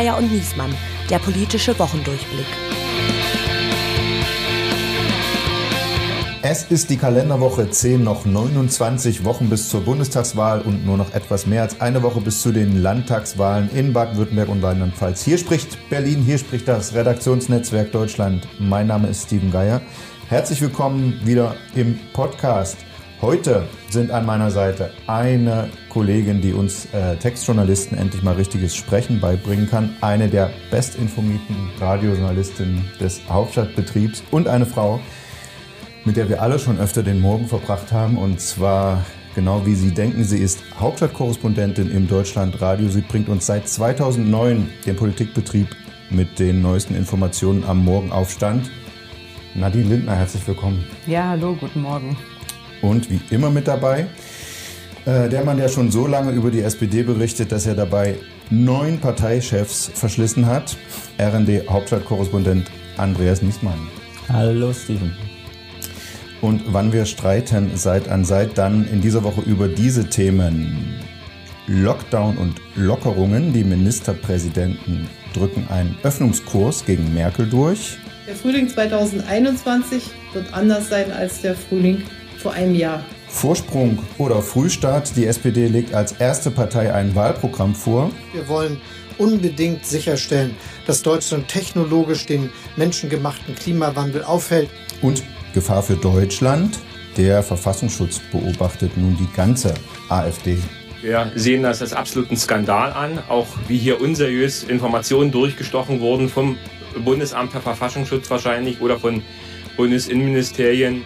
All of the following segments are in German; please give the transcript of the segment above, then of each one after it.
Geier und Niesmann, der politische Wochendurchblick. Es ist die Kalenderwoche 10, noch 29 Wochen bis zur Bundestagswahl und nur noch etwas mehr als eine Woche bis zu den Landtagswahlen in Baden-Württemberg und Rheinland-Pfalz. Hier spricht Berlin, hier spricht das Redaktionsnetzwerk Deutschland. Mein Name ist Steven Geier. Herzlich willkommen wieder im Podcast. Heute sind an meiner Seite eine Kollegin, die uns äh, Textjournalisten endlich mal richtiges Sprechen beibringen kann, eine der bestinformierten Radiojournalistinnen des Hauptstadtbetriebs und eine Frau, mit der wir alle schon öfter den Morgen verbracht haben. Und zwar genau wie Sie denken, sie ist Hauptstadtkorrespondentin im Deutschlandradio. Sie bringt uns seit 2009 den Politikbetrieb mit den neuesten Informationen am Morgenaufstand. Nadine Lindner, herzlich willkommen. Ja, hallo, guten Morgen. Und wie immer mit dabei, äh, der Mann, der schon so lange über die SPD berichtet, dass er dabei neun Parteichefs verschlissen hat, RND-Hauptstadtkorrespondent Andreas Niesmann. Hallo Steven. Und wann wir streiten Seit an Seit, dann in dieser Woche über diese Themen. Lockdown und Lockerungen. Die Ministerpräsidenten drücken einen Öffnungskurs gegen Merkel durch. Der Frühling 2021 wird anders sein als der Frühling vor einem Jahr. Vorsprung oder Frühstart. Die SPD legt als erste Partei ein Wahlprogramm vor. Wir wollen unbedingt sicherstellen, dass Deutschland technologisch den menschengemachten Klimawandel aufhält. Und Gefahr für Deutschland. Der Verfassungsschutz beobachtet nun die ganze AfD. Wir sehen das als absoluten Skandal an, auch wie hier unseriös Informationen durchgestochen wurden vom Bundesamt für Verfassungsschutz wahrscheinlich oder von Bundesinnenministerien.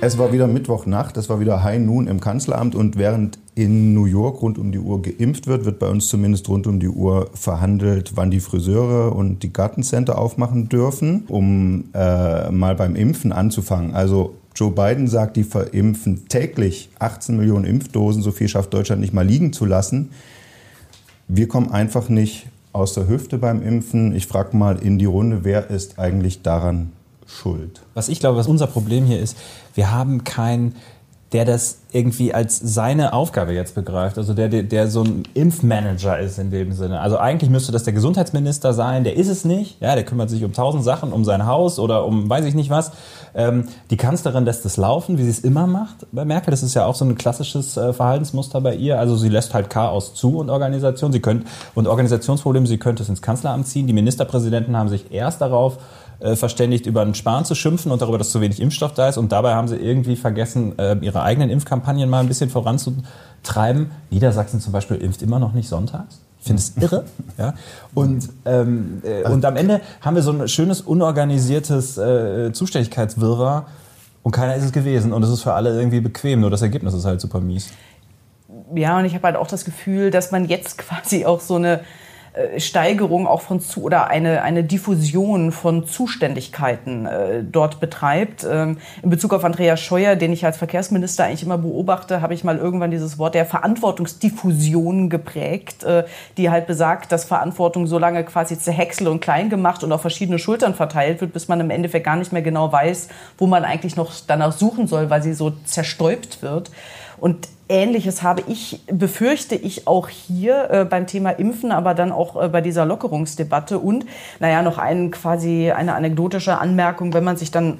Es war wieder Mittwochnacht, es war wieder High Noon im Kanzleramt und während in New York rund um die Uhr geimpft wird, wird bei uns zumindest rund um die Uhr verhandelt, wann die Friseure und die Gartencenter aufmachen dürfen, um äh, mal beim Impfen anzufangen. Also Joe Biden sagt, die verimpfen täglich 18 Millionen Impfdosen, so viel schafft Deutschland nicht mal liegen zu lassen. Wir kommen einfach nicht aus der Hüfte beim Impfen. Ich frage mal in die Runde, wer ist eigentlich daran schuld? Was ich glaube, was unser Problem hier ist, wir haben kein der das irgendwie als seine Aufgabe jetzt begreift, also der, der, der so ein Impfmanager ist in dem Sinne. Also eigentlich müsste das der Gesundheitsminister sein, der ist es nicht, ja, der kümmert sich um tausend Sachen, um sein Haus oder um weiß ich nicht was. Ähm, die Kanzlerin lässt es laufen, wie sie es immer macht bei Merkel. Das ist ja auch so ein klassisches äh, Verhaltensmuster bei ihr. Also sie lässt halt Chaos zu und Organisation, sie könnt, und Organisationsprobleme, sie könnte es ins Kanzleramt ziehen. Die Ministerpräsidenten haben sich erst darauf äh, verständigt, über einen Spahn zu schimpfen und darüber, dass zu wenig Impfstoff da ist. Und dabei haben sie irgendwie vergessen, äh, ihre eigenen Impfkampagnen mal ein bisschen voranzutreiben. Niedersachsen zum Beispiel impft immer noch nicht sonntags. Ich finde es irre. Ja? Und, ähm, äh, und am Ende haben wir so ein schönes, unorganisiertes äh, Zuständigkeitswirrwarr und keiner ist es gewesen. Und es ist für alle irgendwie bequem, nur das Ergebnis ist halt super mies. Ja, und ich habe halt auch das Gefühl, dass man jetzt quasi auch so eine äh, Steigerung auch von zu oder eine, eine Diffusion von Zuständigkeiten äh, dort betreibt. Ähm, in Bezug auf Andreas Scheuer, den ich als Verkehrsminister eigentlich immer beobachte, habe ich mal irgendwann dieses Wort der Verantwortungsdiffusion geprägt, äh, die halt besagt, dass Verantwortung so lange quasi zerhäckselt und klein gemacht und auf verschiedene Schultern verteilt wird, bis man im Endeffekt gar nicht mehr genau weiß, wo man eigentlich noch danach suchen soll, weil sie so zerstäubt wird. Und Ähnliches habe ich, befürchte ich auch hier äh, beim Thema Impfen, aber dann auch äh, bei dieser Lockerungsdebatte. Und, naja, noch ein, quasi eine anekdotische Anmerkung, wenn man sich dann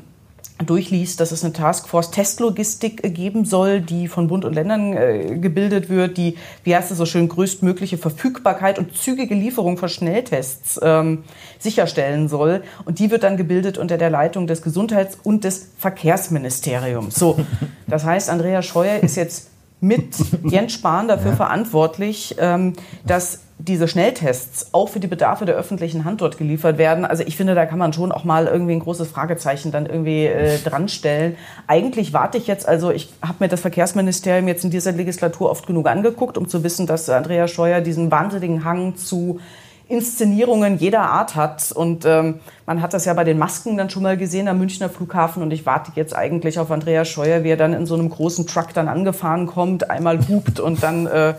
durchliest, dass es eine Taskforce Testlogistik äh, geben soll, die von Bund und Ländern äh, gebildet wird, die, wie heißt es so schön, größtmögliche Verfügbarkeit und zügige Lieferung von Schnelltests ähm, sicherstellen soll. Und die wird dann gebildet unter der Leitung des Gesundheits- und des Verkehrsministeriums. So, das heißt, Andrea Scheuer ist jetzt mit Jens Spahn dafür ja. verantwortlich, ähm, dass diese Schnelltests auch für die Bedarfe der öffentlichen Hand dort geliefert werden. Also ich finde, da kann man schon auch mal irgendwie ein großes Fragezeichen dann irgendwie äh, dran stellen. Eigentlich warte ich jetzt, also ich habe mir das Verkehrsministerium jetzt in dieser Legislatur oft genug angeguckt, um zu wissen, dass Andrea Scheuer diesen wahnsinnigen Hang zu Inszenierungen jeder Art hat. Und ähm, man hat das ja bei den Masken dann schon mal gesehen am Münchner Flughafen. Und ich warte jetzt eigentlich auf Andreas Scheuer, wie er dann in so einem großen Truck dann angefahren kommt, einmal hupt und dann äh,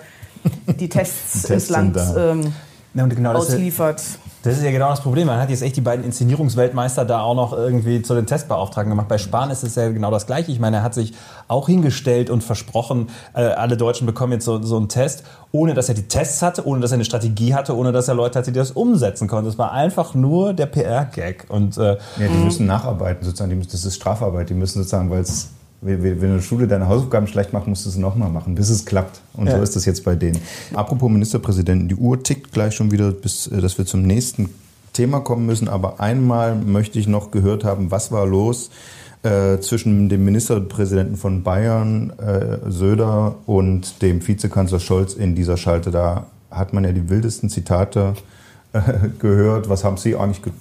die Tests ins Land ähm, ja, genau, ausliefert. Das ist ja genau das Problem. Man hat jetzt echt die beiden Inszenierungsweltmeister da auch noch irgendwie zu den Testbeauftragten gemacht. Bei Spahn ist es ja genau das Gleiche. Ich meine, er hat sich auch hingestellt und versprochen, äh, alle Deutschen bekommen jetzt so, so einen Test, ohne dass er die Tests hatte, ohne dass er eine Strategie hatte, ohne dass er Leute hatte, die das umsetzen konnten. Das war einfach nur der PR-Gag. Äh, Ja, die müssen nacharbeiten sozusagen. Das ist Strafarbeit. Die müssen sozusagen, weil es wenn eine Schule deine Hausaufgaben schlecht macht, musst du es nochmal machen, bis es klappt. Und so Ja. ist das jetzt bei denen. Apropos Ministerpräsidenten, die Uhr tickt gleich schon wieder, bis äh, dass wir zum nächsten Thema kommen müssen. Aber einmal möchte ich noch gehört haben, was war los äh, zwischen dem Ministerpräsidenten von Bayern, äh, Söder, und dem Vizekanzler Scholz in dieser Schalte. Da hat man ja die wildesten Zitate äh, gehört. Was haben Sie eigentlich ge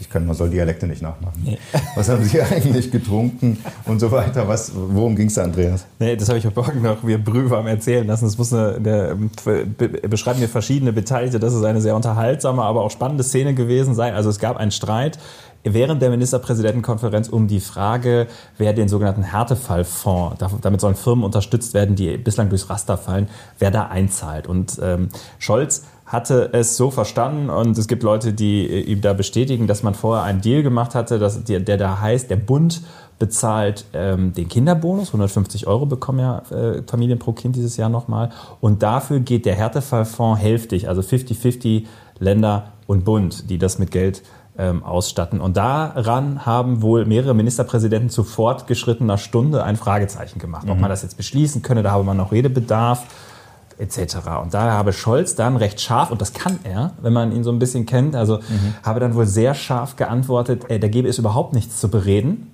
ich kann, man soll Dialekte nicht nachmachen. Was haben Sie eigentlich getrunken und so weiter? Was, worum ging es da, Andreas? Nee, das habe ich heute Morgen noch mir brühwarm erzählen lassen. Das muss eine, eine, be, beschreiben mir verschiedene Beteiligte, dass es eine sehr unterhaltsame, aber auch spannende Szene gewesen sei. Also es gab einen Streit während der Ministerpräsidentenkonferenz um die Frage, wer den sogenannten Härtefallfonds, da- damit sollen Firmen unterstützt werden, die bislang durchs Raster fallen, wer da einzahlt. Und ähm, Scholz hatte es so verstanden und es gibt Leute, die äh, ihm da bestätigen, dass man vorher einen Deal gemacht hatte, dass, der, der da heißt, der Bund bezahlt ähm, den Kinderbonus, 150 Euro bekommen ja äh, Familien pro Kind dieses Jahr nochmal und dafür geht der Härtefallfonds hälftig, also 50-50 Länder und Bund, die das mit Geld ähm, ausstatten. Und daran haben wohl mehrere Ministerpräsidenten zu fortgeschrittener Stunde ein Fragezeichen gemacht. Ob man das jetzt beschließen könne, da habe man noch Redebedarf etc. Und da habe Scholz dann recht scharf, und das kann er, wenn man ihn so ein bisschen kennt, also habe dann wohl sehr scharf geantwortet, äh, da gäbe es überhaupt nichts zu bereden.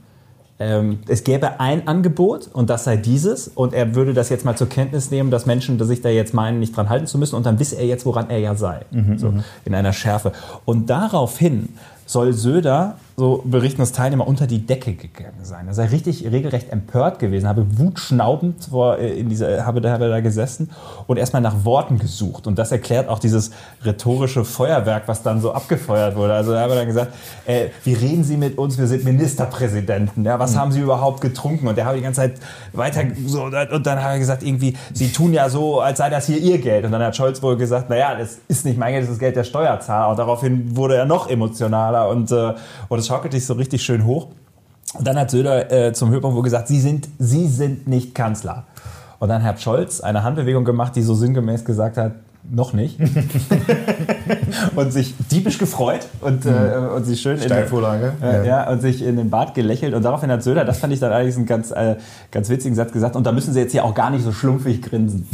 Ähm, es gäbe ein Angebot und das sei dieses und er würde das jetzt mal zur Kenntnis nehmen, dass Menschen dass sich da jetzt meinen, nicht dran halten zu müssen und dann wisse er jetzt, woran er ja sei. so, in einer Schärfe. Und daraufhin soll Söder, so berichten das Teilnehmer, unter die Decke gegangen sein. Er sei richtig regelrecht empört gewesen, habe wutschnaubend vor, äh, in dieser, habe, da, habe da gesessen und erstmal nach Worten gesucht. Und das erklärt auch dieses rhetorische Feuerwerk, was dann so abgefeuert wurde. Also er habe dann gesagt, äh, wie reden Sie mit uns, wir sind Ministerpräsidenten, ja, was haben Sie überhaupt getrunken? Und der habe die ganze Zeit weiter so, und dann hat er gesagt, irgendwie, Sie tun ja so, als sei das hier Ihr Geld. Und dann hat Scholz wohl gesagt, naja, das ist nicht mein Geld, das ist das Geld der Steuerzahler. Und daraufhin wurde er noch emotionaler und, äh, und es schaukelt sich so richtig schön hoch. Und dann hat Söder äh, zum Höhepunkt wohl gesagt, Sie sind, Sie sind nicht Kanzler. Und dann hat Scholz eine Handbewegung gemacht, die so sinngemäß gesagt hat, noch nicht. und sich diebisch gefreut und, äh, und sich schön in äh, ja. und sich in den Bart gelächelt. Und daraufhin hat Söder, das fand ich dann eigentlich einen ganz, äh, ganz witzigen Satz gesagt, und da müssen Sie jetzt hier auch gar nicht so schlumpfig grinsen.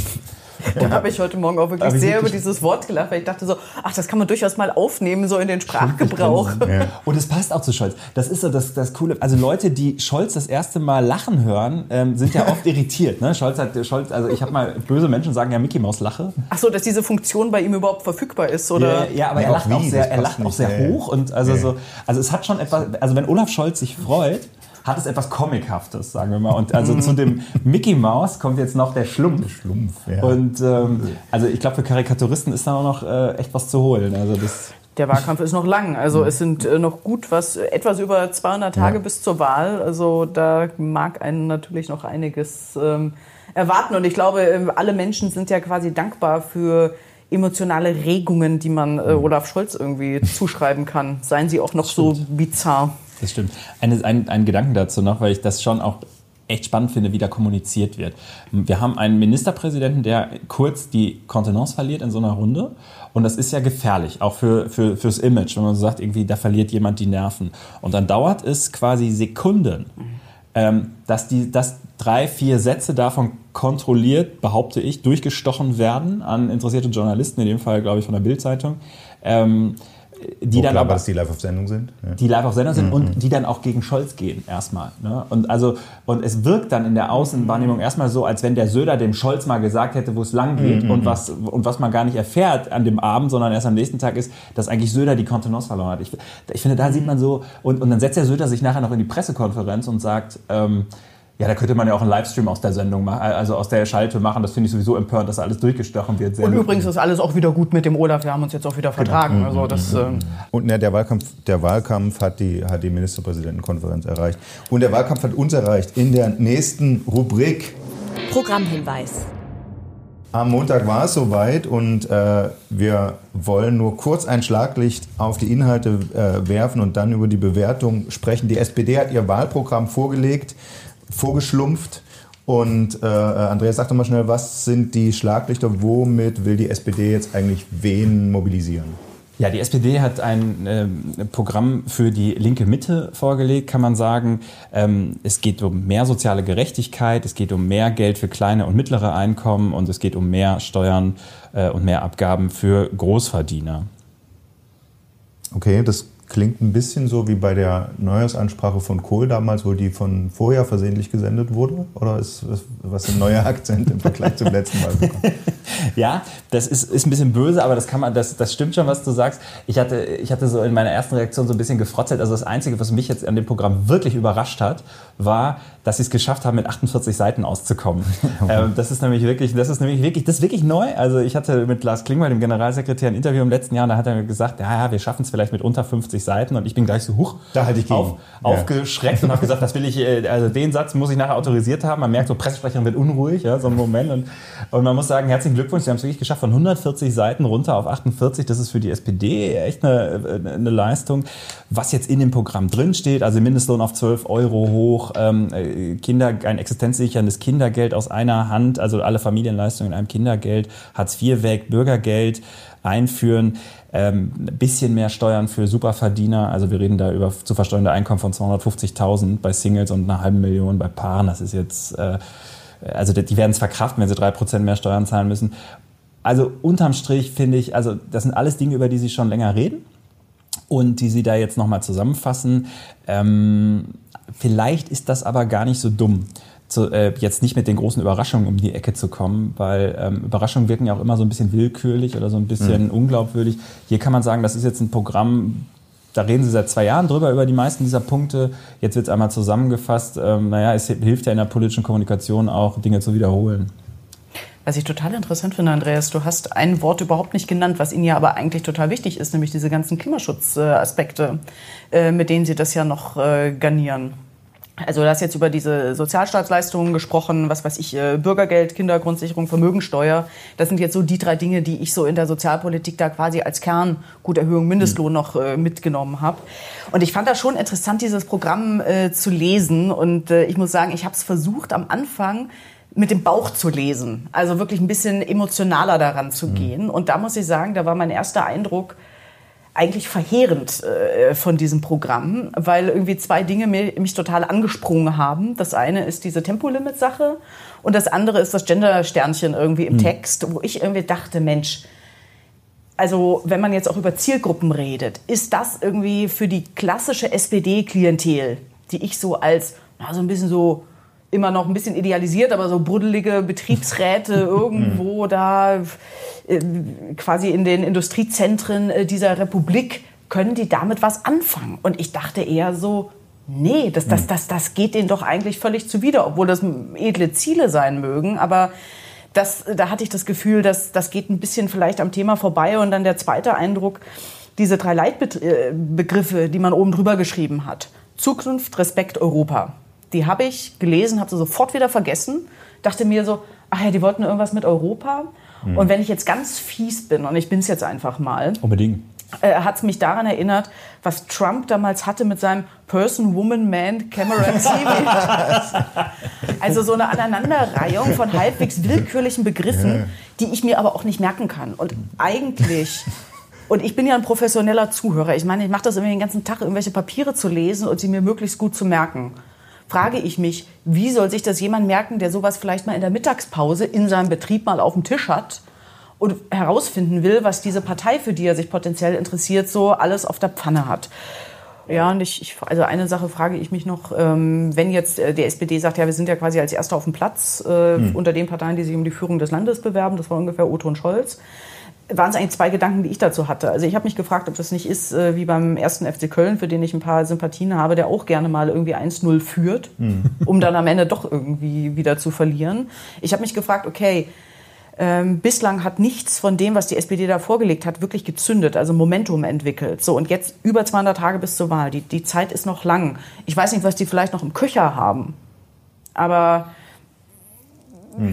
Da habe ich heute Morgen auch wirklich sehr über wirklich- dieses Wort gelacht, weil ich dachte so, ach, das kann man durchaus mal aufnehmen, so in den Sprachgebrauch. Und es passt auch zu Scholz. Das ist so das, das Coole. Also Leute, die Scholz das erste Mal lachen hören, ähm, sind ja oft irritiert. Ne? Scholz hat, Scholz, also ich habe mal, böse Menschen sagen ja Mickey Maus Lache. Ach so, dass diese Funktion bei ihm überhaupt verfügbar ist, oder? Ja, ja, aber Ja, er auch lacht auch wie, sehr, er lacht auch sehr hoch und also so, also es hat schon etwas, also wenn Olaf Scholz sich freut, hat es etwas Comichaftes, sagen wir mal. Und also zu dem Mickey Maus kommt jetzt noch der Schlumpf. Schlumpf, ja. Und ähm, also ich glaube, für Karikaturisten ist da auch noch äh, echt was zu holen. Also das, Der Wahlkampf ist noch lang. Also es sind äh, noch gut was, äh, etwas über 200 Tage Ja. bis zur Wahl. Also da mag einen natürlich noch einiges ähm, erwarten. Und ich glaube, ähm, alle Menschen sind ja quasi dankbar für emotionale Regungen, die man äh, Olaf Scholz irgendwie zuschreiben kann. Seien sie auch noch so bizarr. Das stimmt. Eine, ein, ein Gedanken dazu noch, weil ich das schon auch echt spannend finde, wie da kommuniziert wird. Wir haben einen Ministerpräsidenten, der kurz die Kontenance verliert in so einer Runde. Und das ist ja gefährlich, auch für, für, fürs Image, wenn man so sagt, irgendwie, da verliert jemand die Nerven. Und dann dauert es quasi Sekunden, ähm, dass, die, dass drei, vier Sätze davon kontrolliert, behaupte ich, durchgestochen werden an interessierte Journalisten, in dem Fall, glaube ich, von der Bild-Zeitung. Ähm, die Wo dann klar aber dass die live auf Sendung sind. Ja. die live auf Sendung Mhm. sind und die dann auch gegen Scholz gehen erstmal. Ne? Und also und es wirkt dann in der Außenwahrnehmung erstmal so, als wenn der Söder dem Scholz mal gesagt hätte, wo es lang geht Mhm. und was und was man gar nicht erfährt an dem Abend, sondern erst am nächsten Tag ist, dass eigentlich Söder die Kontenance verloren hat. Ich, ich finde, da sieht man so und und dann setzt der Söder sich nachher noch in die Pressekonferenz und sagt. Ähm, ja, da könnte man ja auch einen Livestream aus der Sendung machen, also aus der Schalte machen. Das finde ich sowieso empörend, dass alles durchgestochen wird. Sehr Und übrigens ist alles auch wieder gut mit dem Olaf. Wir haben uns jetzt auch wieder vertragen. Also das, ähm, Und ja, der Wahlkampf, der Wahlkampf hat, die, hat die Ministerpräsidentenkonferenz erreicht. Und der Wahlkampf hat uns erreicht in der nächsten Rubrik. Programmhinweis. Am Montag war es soweit und äh, wir wollen nur kurz ein Schlaglicht auf die Inhalte äh, werfen und dann über die Bewertung sprechen. Die SPD hat ihr Wahlprogramm vorgelegt, vorgeschlumpft. Und äh, Andreas, sag doch mal schnell, was sind die Schlaglichter? Womit will die SPD jetzt eigentlich wen mobilisieren? Ja, die SPD hat ein äh, Programm für die linke Mitte vorgelegt, kann man sagen. Ähm, es geht um mehr soziale Gerechtigkeit, es geht um mehr Geld für kleine und mittlere Einkommen und es geht um mehr Steuern äh, und mehr Abgaben für Großverdiener. Okay, das Klingt ein bisschen so wie bei der Neujahrsansprache von Kohl damals, wo die von vorher versehentlich gesendet wurde? Oder ist was ein neuer Akzent im Vergleich zum letzten Mal bekommen? ja, das ist, ist ein bisschen böse, aber das kann man, das, das stimmt schon, was du sagst. Ich hatte, ich hatte so in meiner ersten Reaktion so ein bisschen gefrotzelt. Also das Einzige, was mich jetzt an dem Programm wirklich überrascht hat, war, dass sie es geschafft haben, mit 48 Seiten auszukommen. ähm, das ist nämlich wirklich, das ist nämlich wirklich, das ist wirklich neu. Also ich hatte mit Lars Klingbeil, dem Generalsekretär, ein Interview im letzten Jahr, da hat er mir gesagt, ja, ja, wir schaffen es vielleicht mit unter 50 50 Seiten und ich bin gleich so hoch da halt ich auf, ja. aufgeschreckt und habe gesagt, das will ich, äh, also den Satz muss ich nachher autorisiert haben. Man merkt, so Pressesprecherin wird unruhig, ja, so ein Moment. Und, und man muss sagen, herzlichen Glückwunsch, Sie haben es wirklich geschafft, von 140 Seiten runter auf 48. Das ist für die SPD echt eine, eine Leistung. Was jetzt in dem Programm drinsteht, also Mindestlohn auf 12 Euro hoch, ähm, äh, Kinder, ein existenzsicherndes Kindergeld aus einer Hand, also alle Familienleistungen in einem Kindergeld, Hartz IV weg, Bürgergeld einführen ähm, ein bisschen mehr Steuern für Superverdiener. Also wir reden da über zu versteuernde Einkommen von 250.000 bei Singles und einer halben Million bei Paaren. Das ist jetzt, äh, also die werden es verkraften, wenn sie drei Prozent mehr Steuern zahlen müssen. Also unterm Strich finde ich, also das sind alles Dinge, über die Sie schon länger reden und die Sie da jetzt nochmal zusammenfassen. Ähm, vielleicht ist das aber gar nicht so dumm zu, äh, jetzt nicht mit den großen Überraschungen um die Ecke zu kommen, weil ähm, Überraschungen wirken ja auch immer so ein bisschen willkürlich oder so ein bisschen mhm. unglaubwürdig. Hier kann man sagen, das ist jetzt ein Programm, da reden Sie seit zwei Jahren drüber, über die meisten dieser Punkte. Jetzt wird es einmal zusammengefasst. Ähm, naja, es hilft ja in der politischen Kommunikation auch, Dinge zu wiederholen. Was ich total interessant finde, Andreas, du hast ein Wort überhaupt nicht genannt, was Ihnen ja aber eigentlich total wichtig ist, nämlich diese ganzen Klimaschutzaspekte, äh, mit denen Sie das ja noch äh, garnieren. Also du hast jetzt über diese Sozialstaatsleistungen gesprochen, was weiß ich, äh, Bürgergeld, Kindergrundsicherung, Vermögensteuer. Das sind jetzt so die drei Dinge, die ich so in der Sozialpolitik da quasi als Kern, gut Erhöhung Mindestlohn noch äh, mitgenommen habe. Und ich fand das schon interessant, dieses Programm äh, zu lesen. Und äh, ich muss sagen, ich habe es versucht am Anfang mit dem Bauch zu lesen. Also wirklich ein bisschen emotionaler daran zu mhm. gehen. Und da muss ich sagen, da war mein erster Eindruck, eigentlich verheerend äh, von diesem Programm, weil irgendwie zwei Dinge mich, mich total angesprungen haben. Das eine ist diese Tempolimit-Sache und das andere ist das Gender-Sternchen irgendwie im mhm. Text, wo ich irgendwie dachte, Mensch, also wenn man jetzt auch über Zielgruppen redet, ist das irgendwie für die klassische SPD-Klientel, die ich so als na, so ein bisschen so immer noch ein bisschen idealisiert, aber so bruddelige Betriebsräte irgendwo da äh, quasi in den Industriezentren äh, dieser Republik, können die damit was anfangen? Und ich dachte eher so, nee, das, das, das, das geht denen doch eigentlich völlig zuwider, obwohl das edle Ziele sein mögen, aber das, da hatte ich das Gefühl, dass das geht ein bisschen vielleicht am Thema vorbei. Und dann der zweite Eindruck, diese drei Leitbegriffe, die man oben drüber geschrieben hat. Zukunft, Respekt, Europa die habe ich gelesen, habe sie sofort wieder vergessen. Dachte mir so, ach ja, die wollten irgendwas mit Europa. Mhm. Und wenn ich jetzt ganz fies bin, und ich bin es jetzt einfach mal. Unbedingt. Äh, hat es mich daran erinnert, was Trump damals hatte mit seinem Person, Woman, Man, Camera, TV. also so eine Aneinanderreihung von halbwegs willkürlichen Begriffen, die ich mir aber auch nicht merken kann. Und eigentlich und ich bin ja ein professioneller Zuhörer. Ich meine, ich mache das immer den ganzen Tag, irgendwelche Papiere zu lesen und sie mir möglichst gut zu merken frage ich mich, wie soll sich das jemand merken, der sowas vielleicht mal in der Mittagspause in seinem Betrieb mal auf dem Tisch hat und herausfinden will, was diese Partei, für die er sich potenziell interessiert, so alles auf der Pfanne hat. Ja, und ich, ich, also eine Sache frage ich mich noch, ähm, wenn jetzt äh, die SPD sagt, ja, wir sind ja quasi als Erster auf dem Platz äh, hm. unter den Parteien, die sich um die Führung des Landes bewerben, das war ungefähr Otto und Scholz waren es eigentlich zwei Gedanken, die ich dazu hatte. Also ich habe mich gefragt, ob das nicht ist äh, wie beim ersten FC Köln, für den ich ein paar Sympathien habe, der auch gerne mal irgendwie 1-0 führt, mhm. um dann am Ende doch irgendwie wieder zu verlieren. Ich habe mich gefragt, okay, ähm, bislang hat nichts von dem, was die SPD da vorgelegt hat, wirklich gezündet, also Momentum entwickelt. So, und jetzt über 200 Tage bis zur Wahl. Die, die Zeit ist noch lang. Ich weiß nicht, was die vielleicht noch im Köcher haben. Aber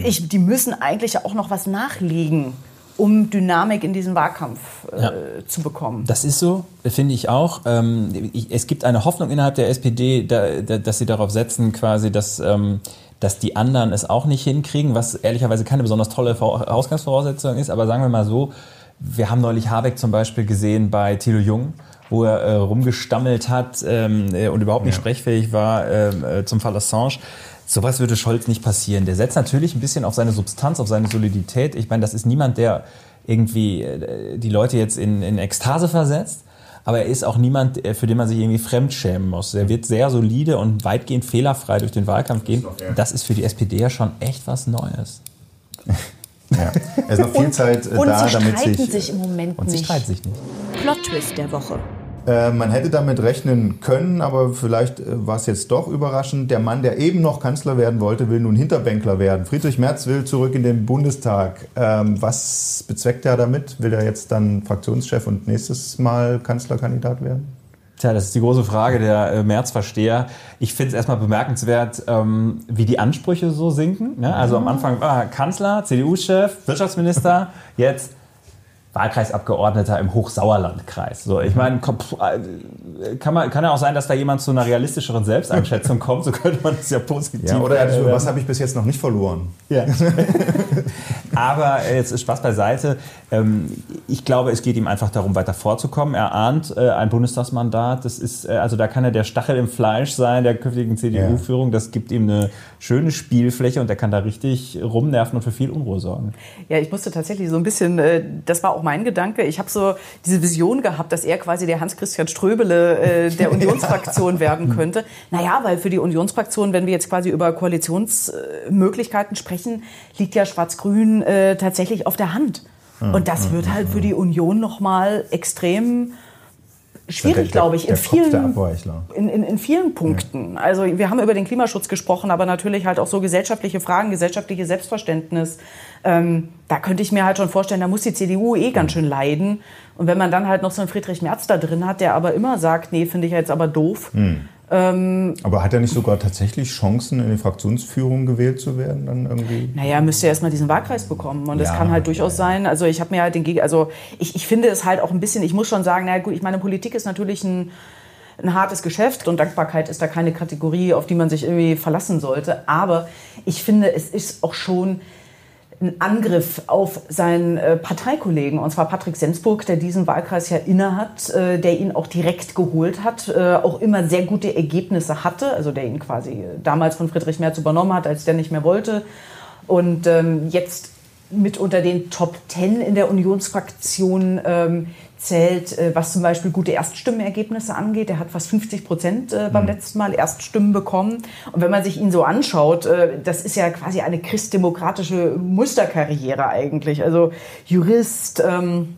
ich, die müssen eigentlich auch noch was nachlegen um Dynamik in diesen Wahlkampf äh, ja. zu bekommen. Das ist so, finde ich auch. Ähm, ich, es gibt eine Hoffnung innerhalb der SPD, da, da, dass sie darauf setzen, quasi, dass, ähm, dass die anderen es auch nicht hinkriegen, was ehrlicherweise keine besonders tolle Ausgangsvoraussetzung ist. Aber sagen wir mal so, wir haben neulich Habeck zum Beispiel gesehen bei Thilo Jung wo er äh, rumgestammelt hat ähm, äh, und überhaupt nicht ja. sprechfähig war ähm, äh, zum Fall Assange. Sowas würde Scholz nicht passieren. Der setzt natürlich ein bisschen auf seine Substanz, auf seine Solidität. Ich meine, das ist niemand, der irgendwie äh, die Leute jetzt in, in Ekstase versetzt. Aber er ist auch niemand, äh, für den man sich irgendwie fremdschämen muss. Er wird sehr solide und weitgehend fehlerfrei durch den Wahlkampf gehen. Das ist für die SPD ja schon echt was Neues. Ja. Es ist noch viel und, Zeit äh, da, damit sich. Und sie sich im Moment und nicht. Und sie streiten sich nicht. Plot-Twist der Woche. Äh, man hätte damit rechnen können, aber vielleicht äh, war es jetzt doch überraschend. Der Mann, der eben noch Kanzler werden wollte, will nun Hinterbänkler werden. Friedrich Merz will zurück in den Bundestag. Ähm, was bezweckt er damit? Will er jetzt dann Fraktionschef und nächstes Mal Kanzlerkandidat werden? Tja, das ist die große Frage der äh, Märzversteher. Ich finde es erstmal bemerkenswert, ähm, wie die Ansprüche so sinken. Ne? Also am Anfang ah, Kanzler, CDU-Chef, Wirtschaftsminister, jetzt Wahlkreisabgeordneter im Hochsauerlandkreis. So, ich meine, äh, kann, man, kann ja auch sein, dass da jemand zu einer realistischeren Selbsteinschätzung kommt, so könnte man das ja positiv. Ja, oder äh, was habe ich bis jetzt noch nicht verloren? Ja. Aber äh, jetzt ist Spaß beiseite. Ähm, ich glaube, es geht ihm einfach darum, weiter vorzukommen. Er ahnt äh, ein Bundestagsmandat. Das ist, also da kann er der Stachel im Fleisch sein der künftigen CDU-Führung. Das gibt ihm eine schöne Spielfläche und er kann da richtig rumnerven und für viel Unruhe sorgen. Ja, ich musste tatsächlich so ein bisschen, das war auch mein Gedanke. Ich habe so diese Vision gehabt, dass er quasi der Hans-Christian Ströbele der Unionsfraktion werden könnte. Naja, weil für die Unionsfraktion, wenn wir jetzt quasi über Koalitionsmöglichkeiten sprechen, liegt ja Schwarz-Grün äh, tatsächlich auf der Hand. Und das wird halt für die Union nochmal extrem schwierig, glaube ich, in vielen, in, in, in, vielen Punkten. Ja. Also wir haben über den Klimaschutz gesprochen, aber natürlich halt auch so gesellschaftliche Fragen, gesellschaftliche Selbstverständnis. Ähm, da könnte ich mir halt schon vorstellen, da muss die CDU eh ganz schön leiden. Und wenn man dann halt noch so einen Friedrich Merz da drin hat, der aber immer sagt, nee, finde ich jetzt aber doof. Hm. Ähm, Aber hat er nicht sogar tatsächlich Chancen, in die Fraktionsführung gewählt zu werden? Dann irgendwie? Naja, müsste er erstmal diesen Wahlkreis bekommen. Und das ja, kann halt durchaus ja. sein. Also ich habe mir halt den Geg also ich, ich finde es halt auch ein bisschen, ich muss schon sagen, na gut, ich meine, Politik ist natürlich ein ein hartes Geschäft und Dankbarkeit ist da keine Kategorie, auf die man sich irgendwie verlassen sollte. Aber ich finde, es ist auch schon ein Angriff auf seinen äh, Parteikollegen, und zwar Patrick Sensburg, der diesen Wahlkreis ja innehat, äh, der ihn auch direkt geholt hat, äh, auch immer sehr gute Ergebnisse hatte, also der ihn quasi damals von Friedrich Merz übernommen hat, als der nicht mehr wollte. Und ähm, jetzt mit unter den Top Ten in der Unionsfraktion ähm, zählt, äh, was zum Beispiel gute Erststimmenergebnisse angeht. Er hat fast 50 Prozent äh, beim mhm. letzten Mal Erststimmen bekommen. Und wenn man sich ihn so anschaut, äh, das ist ja quasi eine christdemokratische Musterkarriere eigentlich. Also Jurist, ähm,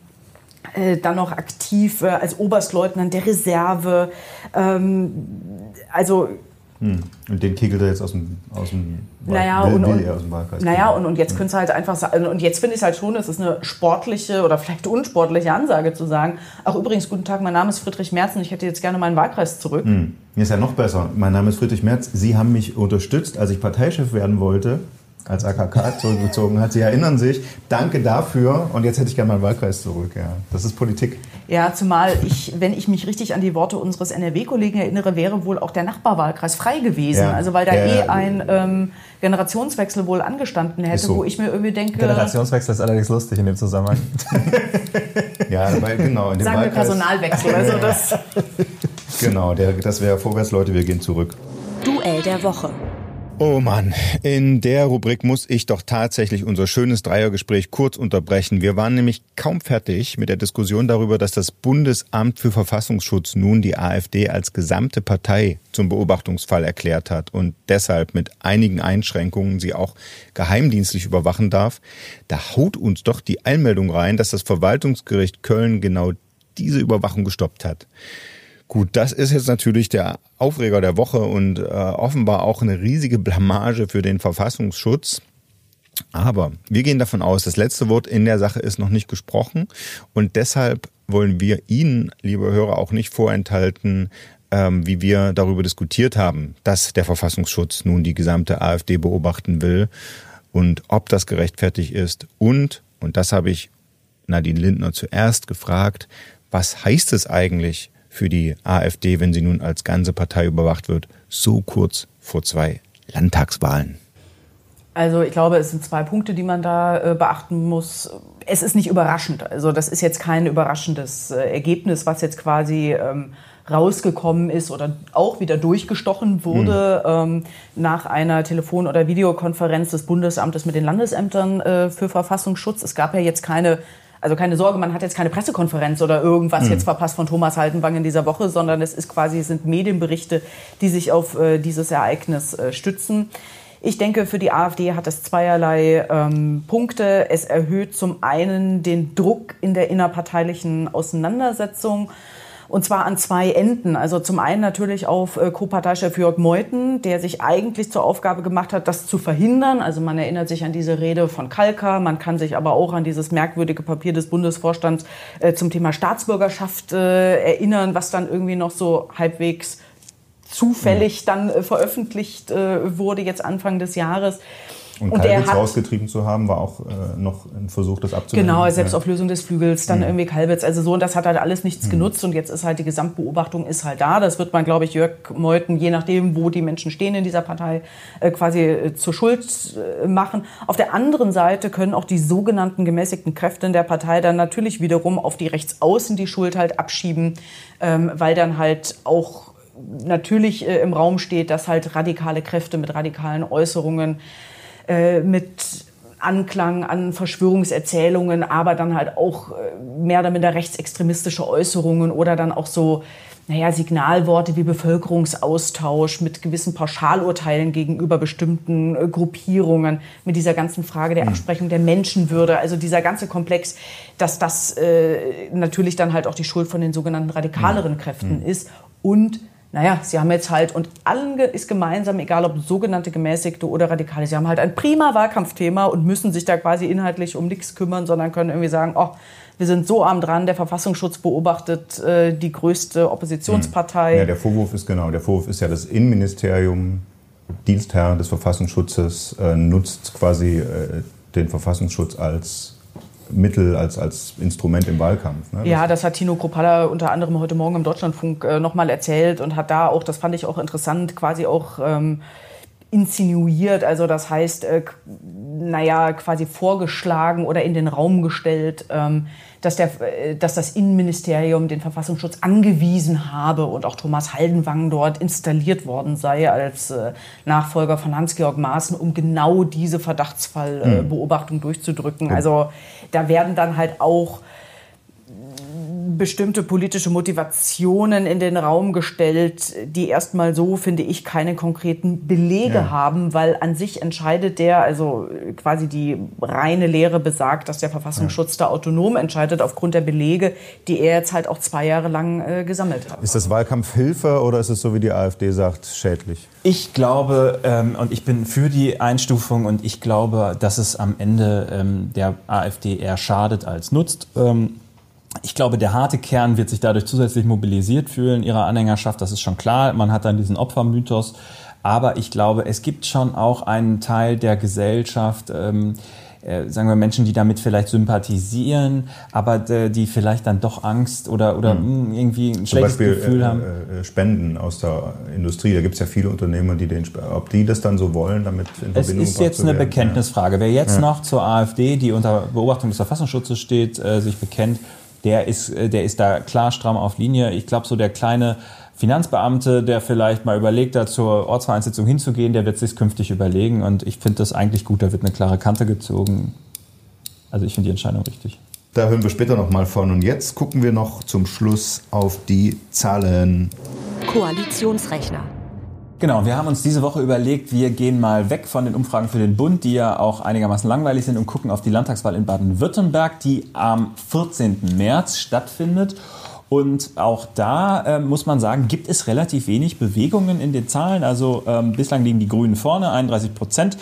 äh, dann noch aktiv äh, als Oberstleutnant der Reserve. Ähm, also hm. Und den kegelt er jetzt aus dem, aus dem naja, will, und, will aus dem Wahlkreis. Naja, und, und jetzt hm. könnte es halt einfach sagen, und jetzt finde ich es halt schon, es ist eine sportliche oder vielleicht unsportliche Ansage zu sagen, ach übrigens, guten Tag, mein Name ist Friedrich Merz und ich hätte jetzt gerne meinen Wahlkreis zurück. Hm. Mir ist ja noch besser. Mein Name ist Friedrich Merz. Sie haben mich unterstützt, als ich Parteichef werden wollte als AKK zurückgezogen hat. Sie erinnern sich, danke dafür und jetzt hätte ich gerne meinen Wahlkreis zurück. Ja, das ist Politik. Ja, zumal ich, wenn ich mich richtig an die Worte unseres NRW-Kollegen erinnere, wäre wohl auch der Nachbarwahlkreis frei gewesen. Ja. Also weil da ja, eh ein ähm, Generationswechsel wohl angestanden hätte, so. wo ich mir irgendwie denke... Generationswechsel ist allerdings lustig in dem Zusammenhang. ja, weil genau. In dem Sagen Wahlkreis, wir Personalwechsel. Also das genau, der, das wäre vorwärts, Leute, wir gehen zurück. Duell der Woche. Oh Mann, in der Rubrik muss ich doch tatsächlich unser schönes Dreiergespräch kurz unterbrechen. Wir waren nämlich kaum fertig mit der Diskussion darüber, dass das Bundesamt für Verfassungsschutz nun die AfD als gesamte Partei zum Beobachtungsfall erklärt hat und deshalb mit einigen Einschränkungen sie auch geheimdienstlich überwachen darf. Da haut uns doch die Einmeldung rein, dass das Verwaltungsgericht Köln genau diese Überwachung gestoppt hat. Gut, das ist jetzt natürlich der Aufreger der Woche und äh, offenbar auch eine riesige Blamage für den Verfassungsschutz. Aber wir gehen davon aus, das letzte Wort in der Sache ist noch nicht gesprochen und deshalb wollen wir Ihnen, liebe Hörer, auch nicht vorenthalten, ähm, wie wir darüber diskutiert haben, dass der Verfassungsschutz nun die gesamte AfD beobachten will und ob das gerechtfertigt ist und, und das habe ich Nadine Lindner zuerst gefragt, was heißt es eigentlich für die AfD, wenn sie nun als ganze Partei überwacht wird, so kurz vor zwei Landtagswahlen? Also ich glaube, es sind zwei Punkte, die man da äh, beachten muss. Es ist nicht überraschend. Also das ist jetzt kein überraschendes äh, Ergebnis, was jetzt quasi ähm, rausgekommen ist oder auch wieder durchgestochen wurde mhm. ähm, nach einer Telefon- oder Videokonferenz des Bundesamtes mit den Landesämtern äh, für Verfassungsschutz. Es gab ja jetzt keine also keine Sorge, man hat jetzt keine Pressekonferenz oder irgendwas mhm. jetzt verpasst von Thomas Haltenwang in dieser Woche, sondern es ist quasi, es sind Medienberichte, die sich auf äh, dieses Ereignis äh, stützen. Ich denke, für die AfD hat es zweierlei ähm, Punkte. Es erhöht zum einen den Druck in der innerparteilichen Auseinandersetzung. Und zwar an zwei Enden. Also zum einen natürlich auf äh, Co-Parteichef Jörg Meuthen, der sich eigentlich zur Aufgabe gemacht hat, das zu verhindern. Also man erinnert sich an diese Rede von Kalka, man kann sich aber auch an dieses merkwürdige Papier des Bundesvorstands äh, zum Thema Staatsbürgerschaft äh, erinnern, was dann irgendwie noch so halbwegs zufällig dann veröffentlicht wurde, jetzt Anfang des Jahres. Und, und Kalbitz rausgetrieben zu haben, war auch äh, noch ein Versuch, das abzuwenden. Genau, Selbstauflösung des Flügels, dann mhm. irgendwie Kalbitz. Also so, und das hat halt alles nichts mhm. genutzt. Und jetzt ist halt die Gesamtbeobachtung ist halt da. Das wird man, glaube ich, Jörg Meuthen, je nachdem, wo die Menschen stehen in dieser Partei, äh, quasi äh, zur Schuld äh, machen. Auf der anderen Seite können auch die sogenannten gemäßigten Kräfte in der Partei dann natürlich wiederum auf die Rechtsaußen die Schuld halt abschieben, ähm, weil dann halt auch natürlich äh, im Raum steht, dass halt radikale Kräfte mit radikalen Äußerungen, äh, mit Anklang an Verschwörungserzählungen, aber dann halt auch äh, mehr oder minder rechtsextremistische Äußerungen oder dann auch so naja, Signalworte wie Bevölkerungsaustausch mit gewissen Pauschalurteilen gegenüber bestimmten äh, Gruppierungen, mit dieser ganzen Frage der hm. Absprechung der Menschenwürde, also dieser ganze Komplex, dass das äh, natürlich dann halt auch die Schuld von den sogenannten radikaleren hm. Kräften mhm. ist und naja, sie haben jetzt halt, und allen ist gemeinsam, egal ob sogenannte Gemäßigte oder Radikale, sie haben halt ein prima Wahlkampfthema und müssen sich da quasi inhaltlich um nichts kümmern, sondern können irgendwie sagen, oh, wir sind so arm dran, der Verfassungsschutz beobachtet äh, die größte Oppositionspartei. Ja, der Vorwurf ist genau, der Vorwurf ist ja, das Innenministerium, Dienstherr des Verfassungsschutzes, äh, nutzt quasi äh, den Verfassungsschutz als Mittel, als, als Instrument im Wahlkampf. Ne? Ja, das hat Tino Kropalla unter anderem heute Morgen im Deutschlandfunk äh, nochmal erzählt und hat da auch, das fand ich auch interessant, quasi auch ähm, insinuiert, also das heißt, äh, naja, quasi vorgeschlagen oder in den Raum gestellt, ähm, dass, der, äh, dass das Innenministerium den Verfassungsschutz angewiesen habe und auch Thomas Haldenwang dort installiert worden sei als äh, Nachfolger von Hans-Georg Maaßen, um genau diese Verdachtsfallbeobachtung äh, durchzudrücken. Also da werden dann halt auch bestimmte politische Motivationen in den Raum gestellt, die erstmal so, finde ich, keine konkreten Belege ja. haben, weil an sich entscheidet der, also quasi die reine Lehre besagt, dass der Verfassungsschutz ja. da autonom entscheidet aufgrund der Belege, die er jetzt halt auch zwei Jahre lang äh, gesammelt hat. Ist das Wahlkampfhilfe oder ist es so, wie die AfD sagt, schädlich? Ich glaube, ähm, und ich bin für die Einstufung und ich glaube, dass es am Ende ähm, der AfD eher schadet als nutzt. Ähm, ich glaube, der harte Kern wird sich dadurch zusätzlich mobilisiert fühlen, ihrer Anhängerschaft, das ist schon klar. Man hat dann diesen Opfermythos. Aber ich glaube, es gibt schon auch einen Teil der Gesellschaft, ähm, äh, sagen wir Menschen, die damit vielleicht sympathisieren, aber äh, die vielleicht dann doch Angst oder, oder mhm. irgendwie ein schlechtes Beispiel, Gefühl äh, haben. Äh, Spenden aus der Industrie, da gibt es ja viele Unternehmer, die den, ob die das dann so wollen, damit in Verbindung Es ist jetzt eine Bekenntnisfrage. Wer jetzt ja. noch zur AfD, die unter Beobachtung des Verfassungsschutzes steht, äh, sich bekennt, der ist, äh, der ist da klar stramm auf Linie. Ich glaube, so der kleine Finanzbeamte, der vielleicht mal überlegt hat, zur Ortsvereinssitzung hinzugehen, der wird sich künftig überlegen. Und ich finde das eigentlich gut, da wird eine klare Kante gezogen. Also ich finde die Entscheidung richtig. Da hören wir später nochmal von. Und jetzt gucken wir noch zum Schluss auf die Zahlen. Koalitionsrechner. Genau, wir haben uns diese Woche überlegt, wir gehen mal weg von den Umfragen für den Bund, die ja auch einigermaßen langweilig sind, und gucken auf die Landtagswahl in Baden-Württemberg, die am 14. März stattfindet. Und auch da äh, muss man sagen, gibt es relativ wenig Bewegungen in den Zahlen. Also ähm, bislang liegen die Grünen vorne, 31 Prozent.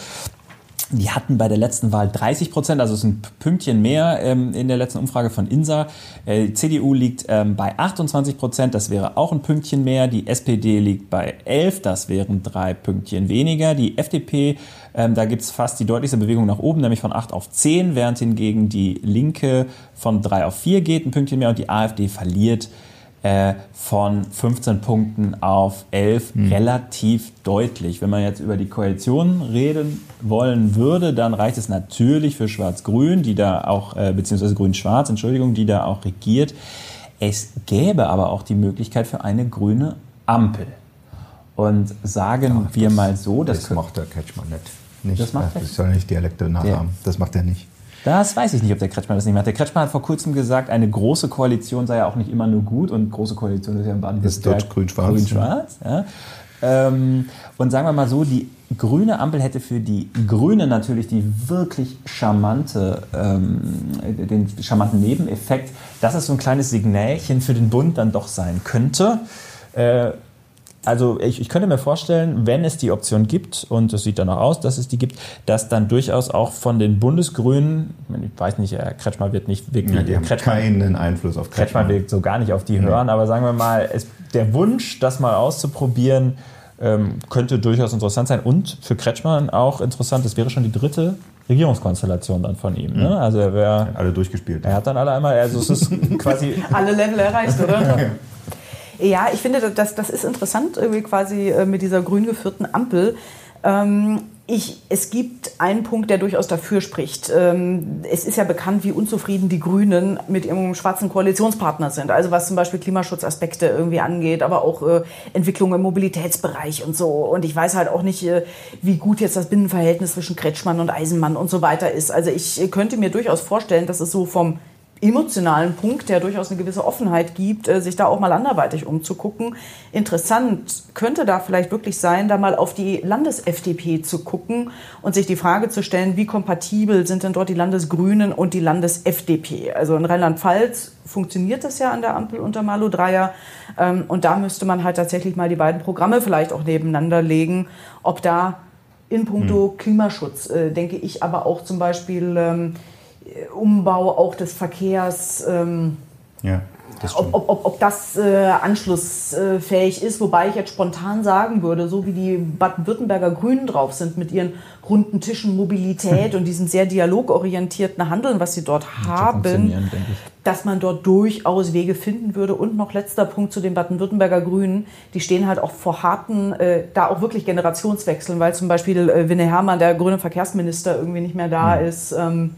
Die hatten bei der letzten Wahl 30 Prozent, also es ist ein Pünktchen mehr ähm, in der letzten Umfrage von INSA. Äh, die CDU liegt ähm, bei 28 Prozent, das wäre auch ein Pünktchen mehr. Die SPD liegt bei 11, das wären drei Pünktchen weniger. Die FDP, ähm, da gibt's fast die deutlichste Bewegung nach oben, nämlich von 8 auf 10, während hingegen die Linke von 3 auf 4 geht, ein Pünktchen mehr. Und die AfD verliert äh, von 15 Punkten auf 11 Hm. relativ deutlich. Wenn man jetzt über die Koalition reden wollen würde, dann reicht es natürlich für Schwarz-Grün, die da auch, äh, beziehungsweise Grün-Schwarz, Entschuldigung, die da auch regiert. Es gäbe aber auch die Möglichkeit für eine grüne Ampel. Und sagen wir mal so, Das, das, macht der Kretschmann nicht. nicht Das macht äh, er- ich soll nicht Dialekte nachahmen. Das macht er nicht. Das weiß ich nicht, ob der Kretschmann das nicht macht. Der Kretschmann hat vor kurzem gesagt, eine große Koalition sei ja auch nicht immer nur gut und große Koalition ist ja in Baden-Württemberg Ist deutsch-grün-schwarz. Grün-schwarz, ja. Ähm, und sagen wir mal so, die grüne Ampel hätte für die Grüne natürlich die wirklich charmante, ähm, den charmanten Nebeneffekt, dass es so ein kleines Signalchen für den Bund dann doch sein könnte. Äh, also ich, ich könnte mir vorstellen, wenn es die Option gibt, und es sieht danach aus, dass es die gibt, dass dann durchaus auch von den Bundesgrünen, ich weiß nicht, Herr Kretschmann wird nicht wirklich, Ja, die haben keinen Einfluss auf Kretschmann Kretschmann. wird so gar nicht auf die hören, aber sagen wir mal, es, der Wunsch, das mal auszuprobieren, ähm, könnte durchaus interessant sein und für Kretschmann auch interessant, das wäre schon die dritte Regierungskonstellation dann von ihm. Ne? Also er wäre, Alle durchgespielt. er hat dann alle einmal, also es ist quasi Alle Level erreicht, oder? Ja, ich finde, das, das ist interessant, irgendwie quasi äh, mit dieser grün geführten Ampel. Ähm, ich, es gibt einen Punkt, der durchaus dafür spricht. Ähm, es ist ja bekannt, wie unzufrieden die Grünen mit ihrem schwarzen Koalitionspartner sind. Also was zum Beispiel Klimaschutzaspekte irgendwie angeht, aber auch äh, Entwicklung im Mobilitätsbereich und so. Und ich weiß halt auch nicht, äh, wie gut jetzt das Binnenverhältnis zwischen Kretschmann und Eisenmann und so weiter ist. Also ich könnte mir durchaus vorstellen, dass es so vom emotionalen Punkt, der durchaus eine gewisse Offenheit gibt, äh, sich da auch mal anderweitig umzugucken. Interessant könnte da vielleicht wirklich sein, da mal auf die Landes-FDP zu gucken und sich die Frage zu stellen, wie kompatibel sind denn dort die Landesgrünen und die Landes-FDP? Also in Rheinland-Pfalz funktioniert das ja an der Ampel unter Malu Dreyer ähm, und da müsste man halt tatsächlich mal die beiden Programme vielleicht auch nebeneinander legen, ob da in puncto Klimaschutz, äh, denke ich, aber auch zum Beispiel ähm, Umbau auch des Verkehrs, ähm, Ja, das ob, ob, ob, ob das äh, anschlussfähig ist, wobei ich jetzt spontan sagen würde, so wie die Baden-Württemberger Grünen drauf sind mit ihren runden Tischen Mobilität und diesem sehr dialogorientierten Handeln, was sie dort haben, denke ich. dass man dort durchaus Wege finden würde. Und noch letzter Punkt zu den Baden-Württemberger Grünen, die stehen halt auch vor harten, äh, da auch wirklich Generationswechseln, weil zum Beispiel äh, Winne Hermann, der grüne Verkehrsminister, irgendwie nicht mehr da ist. Ähm,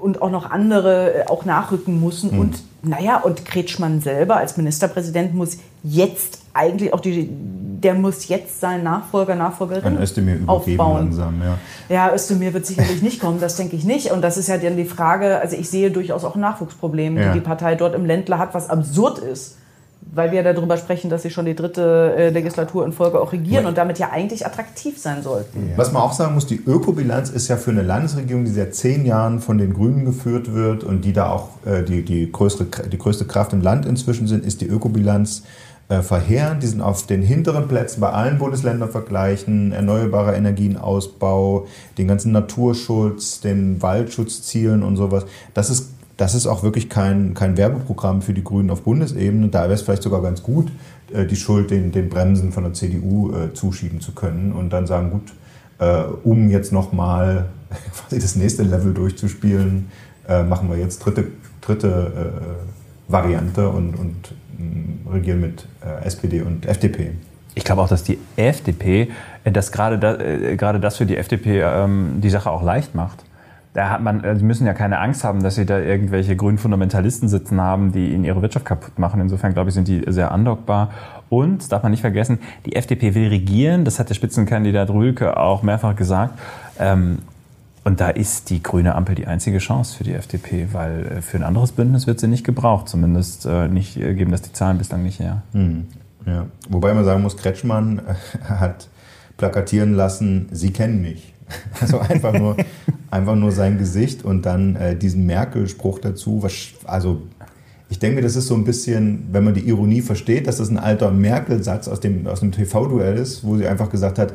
und auch noch andere äh, auch nachrücken müssen. Und naja, und Kretschmann selber als Ministerpräsident muss jetzt eigentlich auch die, der muss jetzt seinen Nachfolger, Nachfolgerin An Özdemir übergeben aufbauen. langsam, ja. Ja, Özdemir wird sicherlich nicht kommen, das denke ich nicht. Und das ist ja dann die Frage, also ich sehe durchaus auch ein Nachwuchsproblem, Ja. die die Partei dort im Ländler hat, was absurd ist. Weil wir darüber sprechen, dass sie schon die dritte äh, Legislatur in Folge auch regieren und damit ja eigentlich attraktiv sein sollten. Was man auch sagen muss, die Ökobilanz ist ja für eine Landesregierung, die seit zehn Jahren von den Grünen geführt wird und die da auch äh, die, die, größere, die größte Kraft im Land inzwischen sind, ist die Ökobilanz äh, verheerend. Die sind auf den hinteren Plätzen bei allen Bundesländern vergleichen, erneuerbare Energienausbau, den ganzen Naturschutz, den Waldschutzzielen und sowas. Das ist das ist auch wirklich kein, kein Werbeprogramm für die Grünen auf Bundesebene. Da wäre es vielleicht sogar ganz gut, äh, die Schuld den, den Bremsen von der CDU äh, zuschieben zu können und dann sagen, gut, äh, um jetzt nochmal quasi das nächste Level durchzuspielen, machen wir jetzt dritte, dritte Variante und, und mh, regieren mit SPD und FDP. Ich glaube auch, dass die FDP, dass gerade das, gerade das für die FDP ähm, die Sache auch leicht macht. Da hat man, sie müssen ja keine Angst haben, dass sie da irgendwelche grünen Fundamentalisten sitzen haben, die ihnen ihre Wirtschaft kaputt machen. Insofern glaube ich, sind die sehr andockbar. Und, darf man nicht vergessen, die FDP will regieren. Das hat der Spitzenkandidat Rülke auch mehrfach gesagt. Ähm, und da ist die grüne Ampel die einzige Chance für die FDP, weil äh, für ein anderes Bündnis wird sie nicht gebraucht. Zumindest äh, nicht, äh, geben das die Zahlen bislang nicht her. Ja. Wobei man sagen muss, Kretschmann hat plakatieren lassen, Sie kennen mich. Also einfach nur, einfach nur sein Gesicht und dann äh, diesen Merkel-Spruch dazu. Was, also ich denke, das ist so ein bisschen, wenn man die Ironie versteht, dass das ein alter Merkel-Satz aus dem, aus dem TV-Duell ist, wo sie einfach gesagt hat,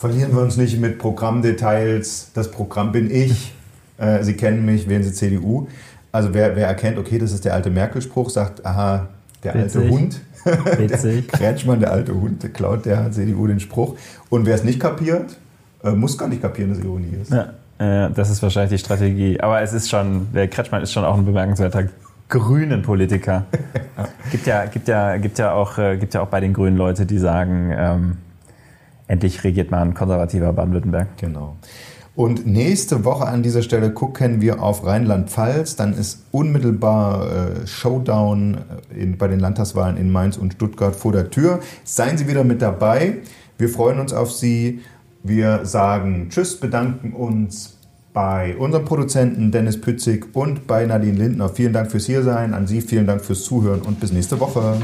Verlieren wir uns nicht mit Programmdetails. Das Programm bin ich. Äh, Sie kennen mich, wählen Sie CDU. Also wer, wer erkennt, okay, das ist der alte Merkel-Spruch, sagt, aha, der Witzig. alte Hund. Witzig. Der Kretschmann, der alte Hund, der klaut der CDU den Spruch. Und wer es nicht kapiert, äh, muss gar nicht kapieren, dass Ironie ist. Ja, äh, das ist wahrscheinlich die Strategie. Aber es ist schon, der Kretschmann ist schon auch ein bemerkenswerter grünen Politiker. gibt ja, gibt ja, gibt ja auch, äh, gibt ja auch bei den Grünen Leute, die sagen, ähm, endlich regiert mal ein konservativer Baden-Württemberg. Genau. Und nächste Woche an dieser Stelle gucken wir auf Rheinland-Pfalz. Dann ist unmittelbar äh, Showdown äh, in, bei den Landtagswahlen in Mainz und Stuttgart vor der Tür. Seien Sie wieder mit dabei. Wir freuen uns auf Sie. Wir sagen Tschüss, bedanken uns bei unserem Produzenten Dennis Pützig und bei Nadine Lindner. Vielen Dank fürs Hiersein. An Sie vielen Dank fürs Zuhören und bis nächste Woche.